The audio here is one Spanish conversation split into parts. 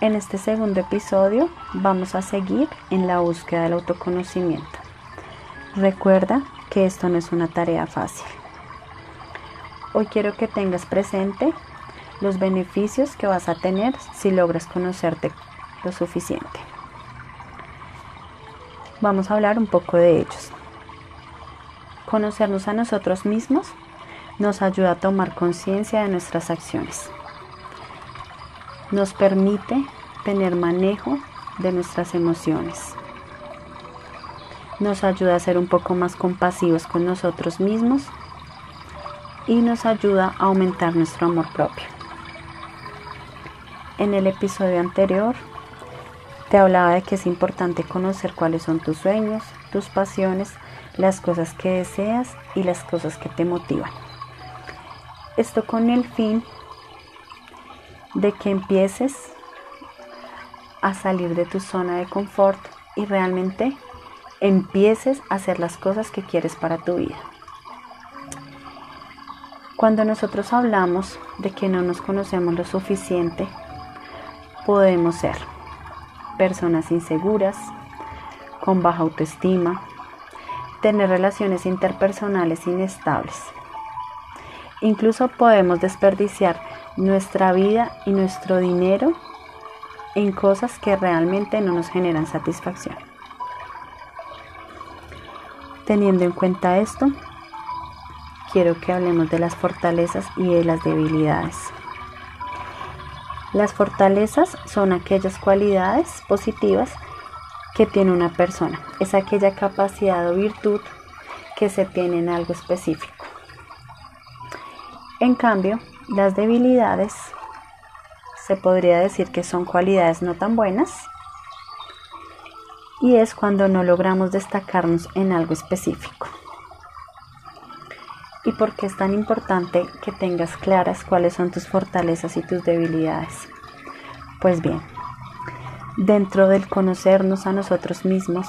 En este segundo episodio vamos a seguir en la búsqueda del autoconocimiento. Recuerda que esto no es una tarea fácil. Hoy quiero que tengas presente los beneficios que vas a tener si logras conocerte lo suficiente. Vamos a hablar un poco de ellos. Conocernos a nosotros mismos nos ayuda a tomar conciencia de nuestras acciones. Nos permite tener manejo de nuestras emociones. Nos ayuda a ser un poco más compasivos con nosotros mismos y nos ayuda a aumentar nuestro amor propio. En el episodio anterior te hablaba de que es importante conocer cuáles son tus sueños, tus pasiones, las cosas que deseas y las cosas que te motivan. Esto con el fin de que empieces a salir de tu zona de confort y realmente empieces a hacer las cosas que quieres para tu vida. Cuando nosotros hablamos de que no nos conocemos lo suficiente, podemos ser personas inseguras, con baja autoestima, tener relaciones interpersonales inestables. Incluso podemos desperdiciar nuestra vida y nuestro dinero en cosas que realmente no nos generan satisfacción. Teniendo en cuenta esto, quiero que hablemos de las fortalezas y de las debilidades. Las fortalezas son aquellas cualidades positivas que tiene una persona. Es aquella capacidad o virtud que se tiene en algo específico. En cambio, las debilidades se podría decir que son cualidades no tan buenas y es cuando no logramos destacarnos en algo específico. ¿Y por qué es tan importante que tengas claras cuáles son tus fortalezas y tus debilidades? Pues bien, dentro del conocernos a nosotros mismos,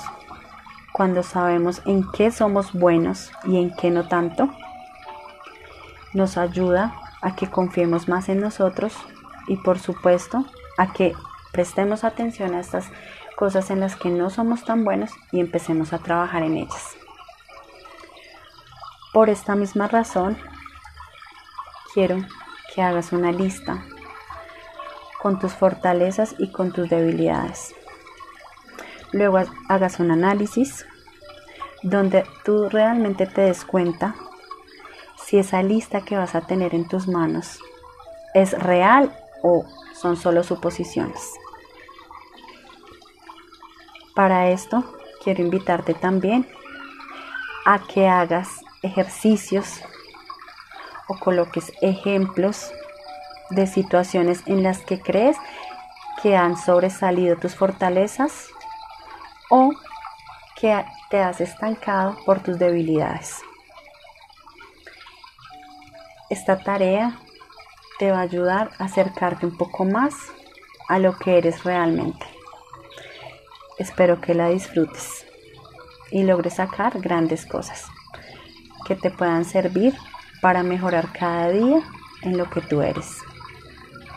cuando sabemos en qué somos buenos y en qué no tanto, nos ayuda a que confiemos más en nosotros y por supuesto a que prestemos atención a estas cosas en las que no somos tan buenos y empecemos a trabajar en ellas. Por esta misma razón, quiero que hagas una lista con tus fortalezas y con tus debilidades. Luego hagas un análisis donde tú realmente te des cuenta si esa lista que vas a tener en tus manos es real o son solo suposiciones. Para esto, quiero invitarte también a que hagas ejercicios o coloques ejemplos de situaciones en las que crees que han sobresalido tus fortalezas o que te has estancado por tus debilidades. Esta tarea te va a ayudar a acercarte un poco más a lo que eres realmente. Espero que la disfrutes y logres sacar grandes cosas que te puedan servir para mejorar cada día en lo que tú eres.